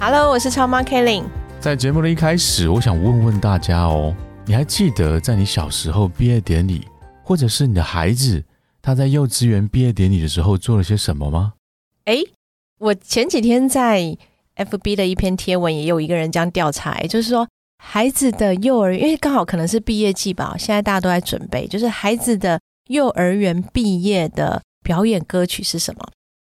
Hello，我是超妈 Kelly。在节目的一开始，我想问问大家哦，你还记得在你小时候毕业典礼，或者是你的孩子他在幼稚园毕业典礼的时候做了些什么吗？哎，我前几天在 FB 的一篇贴文，也有一个人这样调查，就是说孩子的幼儿，因为刚好可能是毕业季吧，现在大家都在准备，就是孩子的幼儿园毕业的表演歌曲是什么？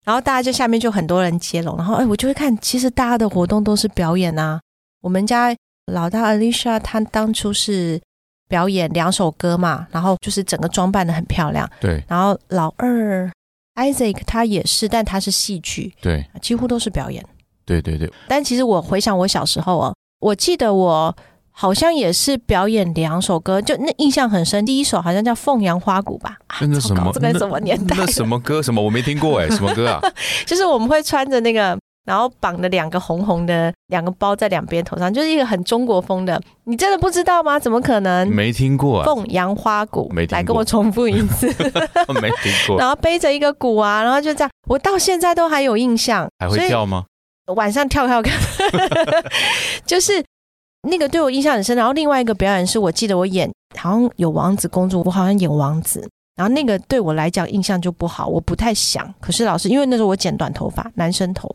然后大家就下面就很多人接龙，然后哎，我就会看，其实大家的活动都是表演啊。我们家老大 Alicia 她当初是表演两首歌嘛，然后就是整个装扮的很漂亮。对然后老二 Isaac 他也是，但他是戏剧，对几乎都是表演。对对对，但其实我回想我小时候哦，我记得我好像也是表演两首歌，就那印象很深。第一首好像叫《凤阳花鼓》吧，啊那什么这个什么年代？那什么歌？什么我没听过哎，什么歌啊？就是我们会穿着那个，然后绑的两个红红的两个包在两边头上，就是一个很中国风的。你真的不知道吗？怎么可能？没听过啊，凤阳花鼓没，听过来跟我重复一次。没听过，然后背着一个鼓啊，然后就这样，我到现在都还有印象。还会跳吗？晚上跳跳看，就是那个对我印象很深。然后另外一个表演是我记得我演好像有王子公主，我好像演王子。然后那个对我来讲印象就不好，我不太想。可是老师，因为那时候我剪短头发，男生头，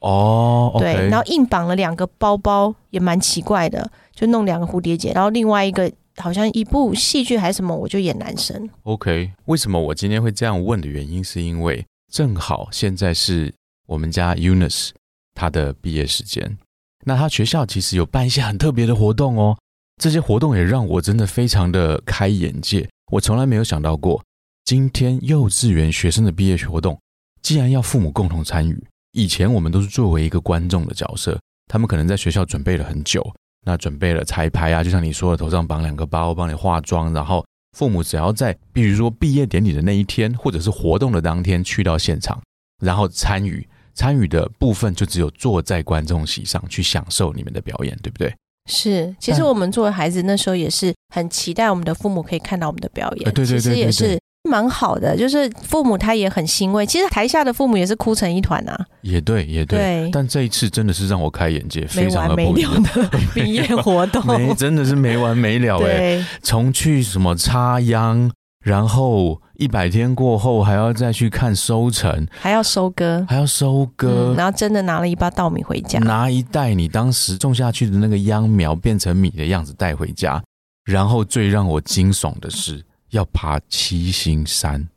哦对，然后硬绑了两个包包，也蛮奇怪的，就弄两个蝴蝶结。然后另外一个好像一部戏剧还是什么，我就演男生。OK，为什么我今天会这样问的原因，是因为正好现在是我们家 Eunice 她的毕业时间，那他学校其实有办一些很特别的活动哦，这些活动也让我真的非常的开眼界，我从来没有想到过，今天幼稚园学生的毕业活动，既然要父母共同参与，以前我们都是作为一个观众的角色，他们可能在学校准备了很久，那准备了彩排啊，就像你说的，头上绑两个包，帮你化妆，然后父母只要在，比如说毕业典礼的那一天，或者是活动的当天去到现场，然后参与，参与的部分就只有坐在观众席上去享受你们的表演，对不对？是，其实我们作为孩子那时候也是很期待我们的父母可以看到我们的表演，呃对对对其实也是蛮好的，就是父母他也很欣慰，其实台下的父母也是哭成一团啊，也对，也对。对，但这一次真的是让我开眼界，非没常的不一样。的 毕业活动，没，真的是没完没了哎！对，从去什么插秧，然后一百天过后还要再去看收成，还要收割，还要收割，嗯，然后真的拿了一包稻米回家，拿一袋你当时种下去的那个秧苗变成米的样子带回家，然后最让我惊悚的是要爬七星山。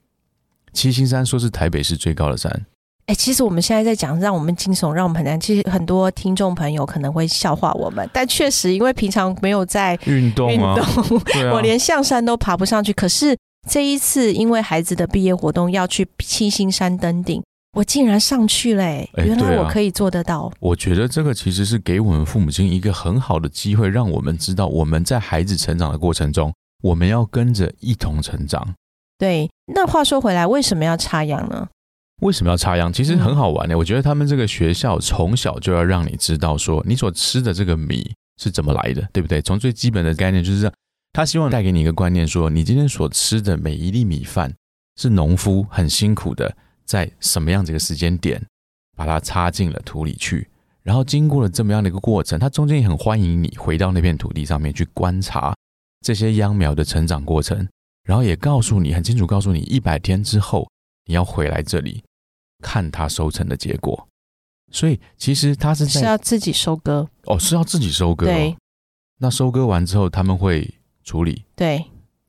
七星山说是台北市最高的山，哎、其实我们现在在讲让我们惊悚，让我们很难。其实很多听众朋友可能会笑话我们，但确实因为平常没有在运动运啊，动，我连象山都爬不上去。可是这一次，因为孩子的毕业活动要去七星山登顶，我竟然上去嘞、哎对啊原来我可以做得到。我觉得这个其实是给我们父母亲一个很好的机会，让我们知道我们在孩子成长的过程中，我们要跟着一同成长。对，那话说回来，为什么要插秧呢？为什么要插秧？其实很好玩的、我觉得他们这个学校从小就要让你知道，说你所吃的这个米是怎么来的，对不对？从最基本的概念就是这样，他希望带给你一个观念，说你今天所吃的每一粒米饭是农夫很辛苦的，在什么样子一个时间点把它插进了土里去，然后经过了这么样的一个过程，他中间也很欢迎你回到那片土地上面去观察这些秧苗的成长过程，然后也告诉你很清楚告诉你，一百天之后你要回来这里看它收成的结果。所以其实他是在是要自己收割。哦是要自己收割、哦，对那收割完之后他们会处理，对，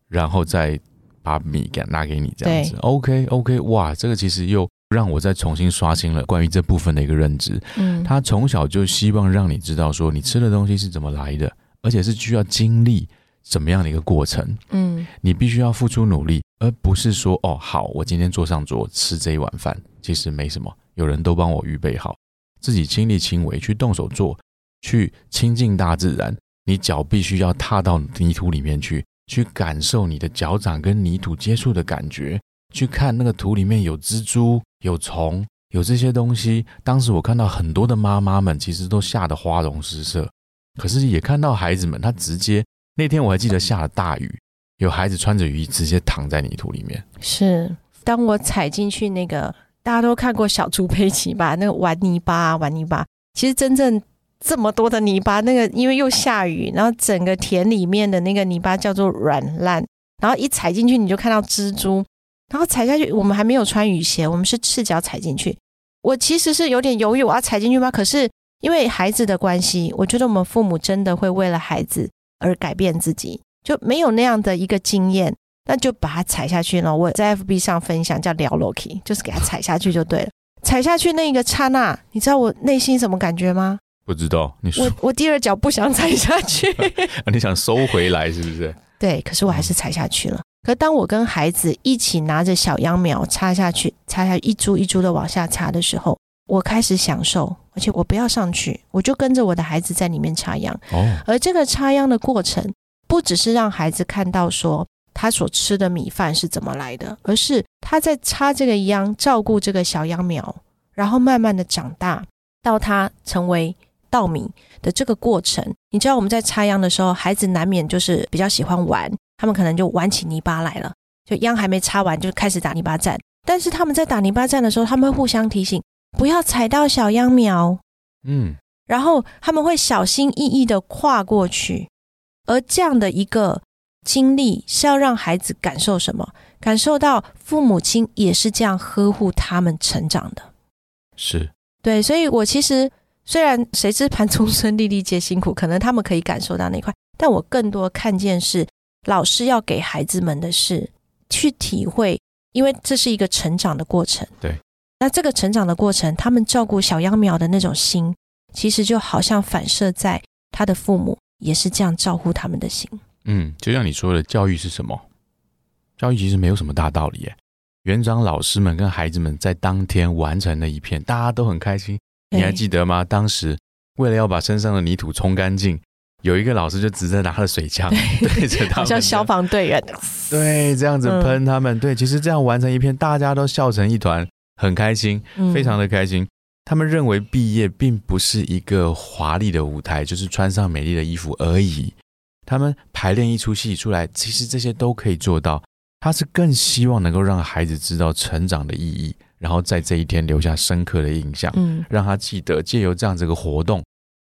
然后再把米给拿给你这样子。OK OK，哇，这个其实又让我再重新刷新了关于这部分的一个认知。嗯，他从小就希望让你知道说你吃的东西是怎么来的，而且是需要经历怎么样的一个过程。嗯你必须要付出努力，而不是说哦好，我今天坐上桌吃这一碗饭，其实没什么，有人都帮我预备好，自己亲力亲为去动手做，去亲近大自然，你脚必须要踏到泥土里面去，去感受你的脚掌跟泥土接触的感觉，去看那个土里面有蜘蛛、有虫、有这些东西。当时我看到很多的妈妈们，其实都吓得花容失色，可是也看到孩子们，他直接那天我还记得下了大雨，有孩子穿着雨衣直接躺在泥土里面。是，当我踩进去那个，大家都看过小猪佩奇吧？那个玩泥巴，玩泥巴。其实真正这么多的泥巴，那个因为又下雨，然后整个田里面的那个泥巴叫做软烂，然后一踩进去你就看到蜘蛛，然后踩下去，我们还没有穿雨鞋，我们是赤脚踩进去。我其实是有点犹豫，我要踩进去吗？可是因为孩子的关系，我觉得我们父母真的会为了孩子而改变自己，就没有那样的一个经验。那就把它踩下去了。我在 FB 上分享叫聊 Loki，就是给它踩下去就对了。踩下去那一个刹那，你知道我内心什么感觉吗？不知道，你说我我第二脚不想踩下去，你想收回来是不是？对，可是我还是踩下去了。可当我跟孩子一起拿着小秧苗插下去，插下一株一株的往下插的时候，我开始享受，而且我不要上去，我就跟着我的孩子在里面插秧。哦，而这个插秧的过程，不只是让孩子看到说。他所吃的米饭是怎么来的？而是他在插这个秧，照顾这个小秧苗，然后慢慢的长大，到他成为稻米的这个过程。你知道我们在插秧的时候，孩子难免就是比较喜欢玩，他们可能就玩起泥巴来了。就秧还没插完，就开始打泥巴战。但是他们在打泥巴战的时候，他们会互相提醒，不要踩到小秧苗。嗯，然后他们会小心翼翼的跨过去，而这样的一个。经历是要让孩子感受什么？感受到父母亲也是这样呵护他们成长的，是对。所以，我其实虽然谁知盘中餐，粒粒皆辛苦，可能他们可以感受到那块，但我更多看见是老师要给孩子们的是去体会，因为这是一个成长的过程。对，那这个成长的过程，他们照顾小秧苗的那种心，其实就好像反射在他的父母也是这样照顾他们的心。嗯，就像你说的，教育是什么？教育其实没有什么大道理耶。园长老师们跟孩子们在当天完成了一片，大家都很开心。你还记得吗？当时为了要把身上的泥土冲干净，有一个老师就直接拿了水枪对着他们，好像消防队员。对，这样子喷他们。对，其实这样完成一片，大家都笑成一团，很开心，非常的开心。他们认为毕业并不是一个华丽的舞台，就是穿上美丽的衣服而已。他们排练一出戏出来，其实这些都可以做到。他是更希望能够让孩子知道成长的意义，然后在这一天留下深刻的印象，嗯，让他记得借由这样这个活动，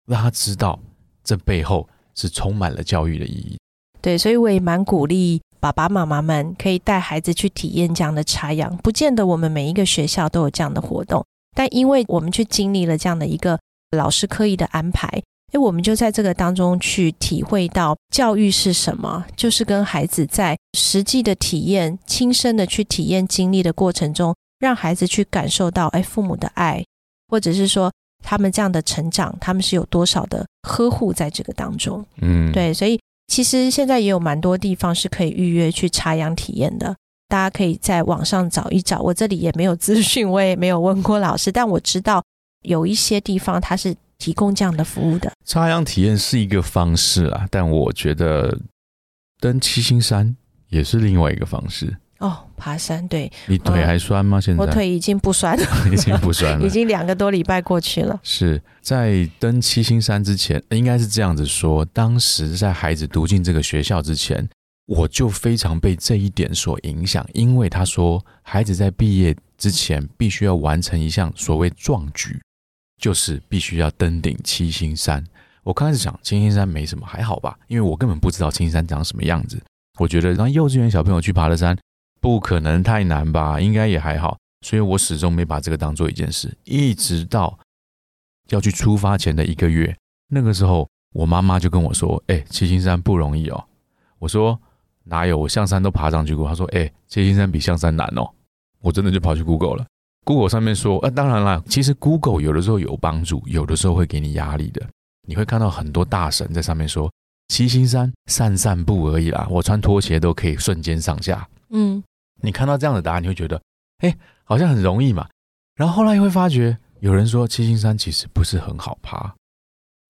让他知道这背后是充满了教育的意义。对，所以我也蛮鼓励爸爸妈妈们可以带孩子去体验这样的插秧。不见得我们每一个学校都有这样的活动，但因为我们去经历了这样的一个老师刻意的安排。诶我们就在这个当中去体会到教育是什么，就是跟孩子在实际的体验、亲身的去体验经历的过程中，让孩子去感受到，哎，父母的爱，或者是说他们这样的成长，他们是有多少的呵护在这个当中。嗯，对，所以其实现在也有蛮多地方是可以预约去插秧体验的，大家可以在网上找一找。我这里也没有资讯，我也没有问过老师，但我知道有一些地方它是。提供这样的服务的插秧体验是一个方式啊，但我觉得登七星山也是另外一个方式哦。爬山，对你腿还酸吗？现在我腿已经不酸了，已经不酸了，已经两个多礼拜过去了。是在登七星山之前，应该是这样子说：当时在孩子读进这个学校之前，我就非常被这一点所影响，因为他说孩子在毕业之前必须要完成一项所谓壮举。就是必须要登顶七星山。我刚开始想七星山没什么，还好吧，因为我根本不知道七星山长什么样子。我觉得让幼稚园小朋友去爬的山，不可能太难吧？应该也还好，所以我始终没把这个当做一件事。一直到要去出发前的一个月，那个时候我妈妈就跟我说：“哎，七星山不容易哦。”我说：“哪有？我象山都爬上去过。”她说：“哎，七星山比象山难哦。”我真的就跑去 Google 了。Google 上面说，呃，当然了，其实 Google 有的时候有帮助，有的时候会给你压力的。你会看到很多大神在上面说，七星山散散步而已啦，我穿拖鞋都可以瞬间上下。嗯，你看到这样的答案，你会觉得，哎，好像很容易嘛。然后后来又会发觉，有人说七星山其实不是很好爬，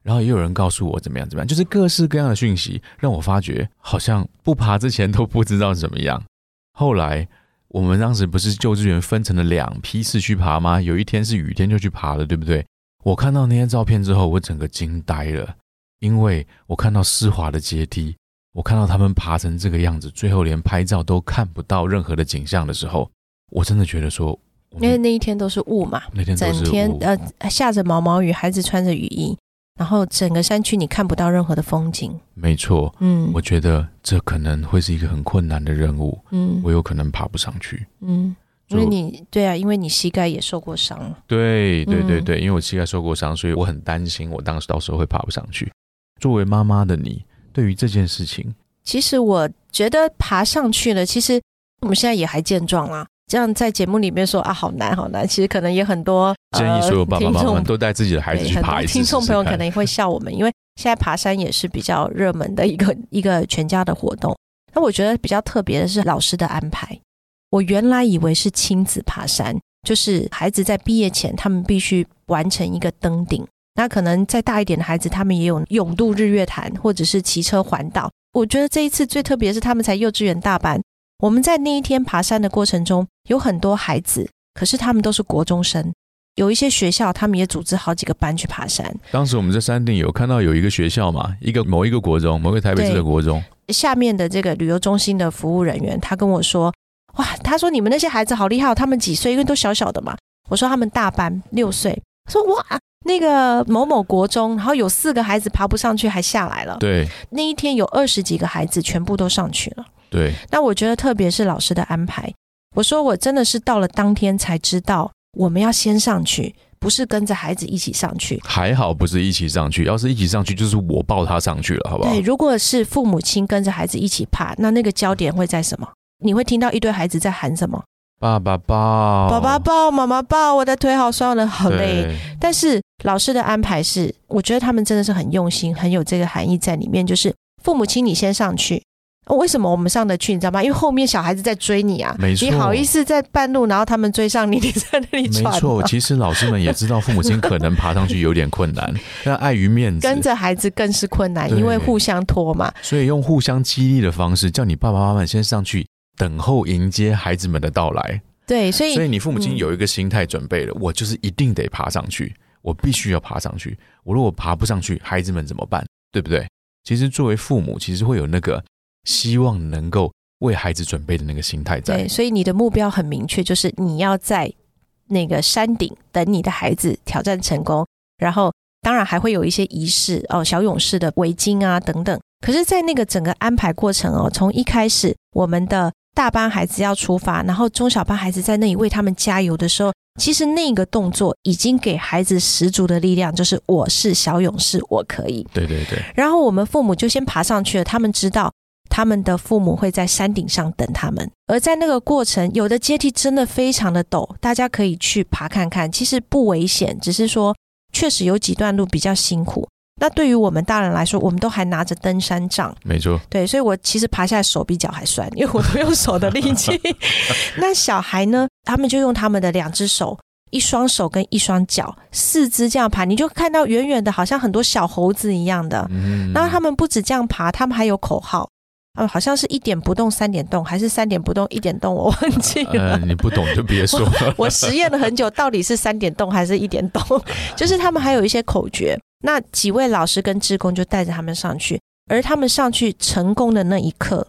然后也有人告诉我怎么样怎么样，就是各式各样的讯息，让我发觉好像不爬之前都不知道怎么样。后来我们当时不是幼稚园分成了两批次去爬吗？有一天是雨天就去爬了，对不对？我看到那些照片之后，我整个惊呆了，因为我看到湿滑的阶梯，我看到他们爬成这个样子，最后连拍照都看不到任何的景象的时候，我真的觉得说，因为那一天都是雾嘛，那天都整天呃下着毛毛雨，孩子穿着雨衣，然后整个山区你看不到任何的风景。没错，嗯我觉得这可能会是一个很困难的任务，嗯我有可能爬不上去。嗯，因为你对啊，因为你膝盖也受过伤了。对对对嗯对，因为我膝盖受过伤，所以我很担心我当时到时候会爬不上去。作为妈妈的你，对于这件事情，其实我觉得爬上去了，其实我们现在也还健壮啦。这样在节目里面说啊，好难好难，其实可能也很多建议所有爸爸妈妈们都带自己的孩子去爬一次听众朋友可能也会笑我们，因为现在爬山也是比较热门的一个 一个全家的活动。那我觉得比较特别的是老师的安排。我原来以为是亲子爬山，就是孩子在毕业前，他们必须完成一个登顶。那可能再大一点的孩子，他们也有勇渡日月潭，或者是骑车环岛。我觉得这一次最特别的是，他们才幼稚园大班。我们在那一天爬山的过程中，有很多孩子，可是他们都是国中生。有一些学校，他们也组织好几个班去爬山。当时我们在山顶有看到有一个学校嘛，一个某一个国中，某一个台北市的国中，下面的这个旅游中心的服务人员，他跟我说：“哇，他说你们那些孩子好厉害哦，他们几岁？因为都小小的嘛。”我说他们大班六岁。他说：“哇，那个某某国中，然后有四个孩子爬不上去，还下来了。对那一天有二十几个孩子全部都上去了。对，那我觉得特别是老师的安排，我说我真的是到了当天才知道，我们要先上去，不是跟着孩子一起上去。还好不是一起上去，要是一起上去，就是我抱他上去了，好不好对，？如果是父母亲跟着孩子一起爬，那那个焦点会在什么？你会听到一堆孩子在喊什么？爸爸抱，爸爸抱，妈妈抱，我的腿好酸了，好累。但是老师的安排是，我觉得他们真的是很用心，很有这个含义在里面。就是父母亲你先上去，哦为什么我们上得去？你知道吗？因为后面小孩子在追你啊，没错你好意思在半路，然后他们追上你，你在那里没错，其实老师们也知道父母亲可能爬上去有点困难，但碍于面子，跟着孩子更是困难，因为互相拖嘛。所以用互相激励的方式，叫你爸爸妈妈先上去，等候迎接孩子们的到来。对，所以所以你父母亲嗯有一个心态准备了，我就是一定得爬上去，我必须要爬上去。我如果爬不上去，孩子们怎么办？对不对？其实作为父母，其实会有那个希望能够为孩子准备的那个心态在对，。所以你的目标很明确，就是你要在那个山顶等你的孩子挑战成功，然后当然还会有一些仪式哦，小勇士的围巾啊等等。可是，在那个整个安排过程哦，从一开始我们的大班孩子要出发，然后中小班孩子在那里为他们加油的时候，其实那个动作已经给孩子十足的力量，就是我是小勇士，我可以。对对对，然后我们父母就先爬上去了，他们知道他们的父母会在山顶上等他们，而在那个过程，有的阶梯真的非常的陡，大家可以去爬看看，其实不危险，只是说确实有几段路比较辛苦。那对于我们大人来说，我们都还拿着登山杖，没错，对，所以我其实爬下来手比脚还酸，因为我都用手的力气。那小孩呢，他们就用他们的两只手。一双手跟一双脚，四肢这样爬，你就看到远远的，好像很多小猴子一样的。嗯然后他们不止这样爬，他们还有口号，呃，好像是一点不动三点动，还是三点不动一点动，我忘记了。呃，你不懂就别说了。我实验了很久，到底是三点动还是一点动？就是他们还有一些口诀。那几位老师跟志工就带着他们上去，而他们上去成功的那一刻，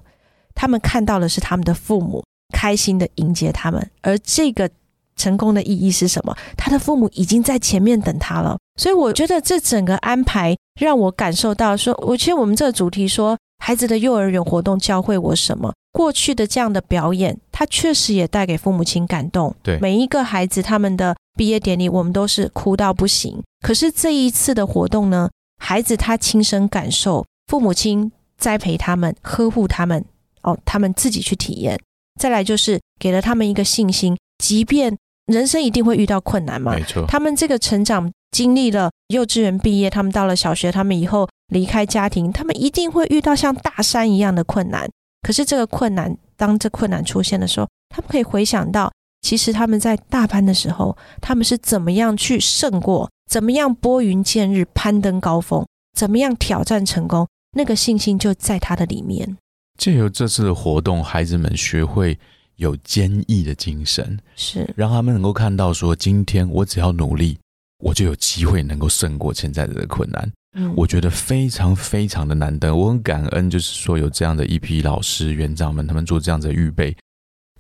他们看到的是他们的父母开心的迎接他们，而这个成功的意义是什么？他的父母已经在前面等他了。所以我觉得这整个安排让我感受到说，我其实我们这个主题说孩子的幼儿园活动教会我什么？过去的这样的表演，它确实也带给父母亲感动。对每一个孩子他们的毕业典礼，我们都是哭到不行。可是这一次的活动呢，孩子他亲身感受，父母亲栽培他们、呵护他们，哦，他们自己去体验。再来就是给了他们一个信心，即便人生一定会遇到困难嘛，没错，他们这个成长经历了幼稚园毕业，他们到了小学，他们以后离开家庭，他们一定会遇到像大山一样的困难。可是这个困难，当这困难出现的时候，他们可以回想到，其实他们在大班的时候，他们是怎么样去胜过怎么样拨云见日、攀登高峰，怎么样挑战成功，那个信心就在他的里面。借由这次的活动，孩子们学会有坚毅的精神，是让他们能够看到说，今天我只要努力，我就有机会能够胜过现在的困难。嗯我觉得非常非常的难得，我很感恩，就是说有这样的一批老师、园长们，他们做这样子的预备。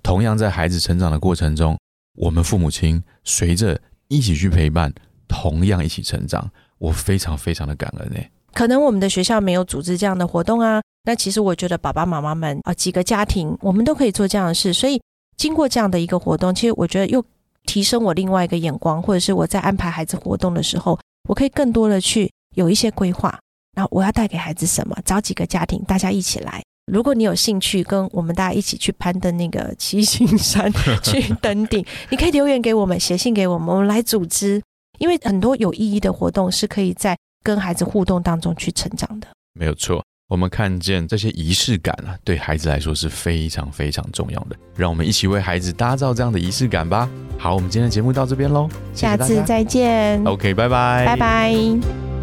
同样在孩子成长的过程中，我们父母亲随着一起去陪伴，同样一起成长，我非常非常的感恩诶。可能我们的学校没有组织这样的活动啊，那其实我觉得爸爸妈妈们啊、几个家庭，我们都可以做这样的事。所以经过这样的一个活动，其实我觉得又提升我另外一个眼光，或者是我在安排孩子活动的时候，我可以更多的去有一些规划。然后我要带给孩子什么？找几个家庭，大家一起来。如果你有兴趣跟我们大家一起去攀登那个七星山 去登顶，你可以留言给我们，写信给我们，我们来组织。因为很多有意义的活动是可以在跟孩子互动当中去成长的。没有错，我们看见这些仪式感啊，对孩子来说是非常非常重要的。让我们一起为孩子打造这样的仪式感吧。好，我们今天的节目到这边喽，下次再见，OK，拜拜，拜拜。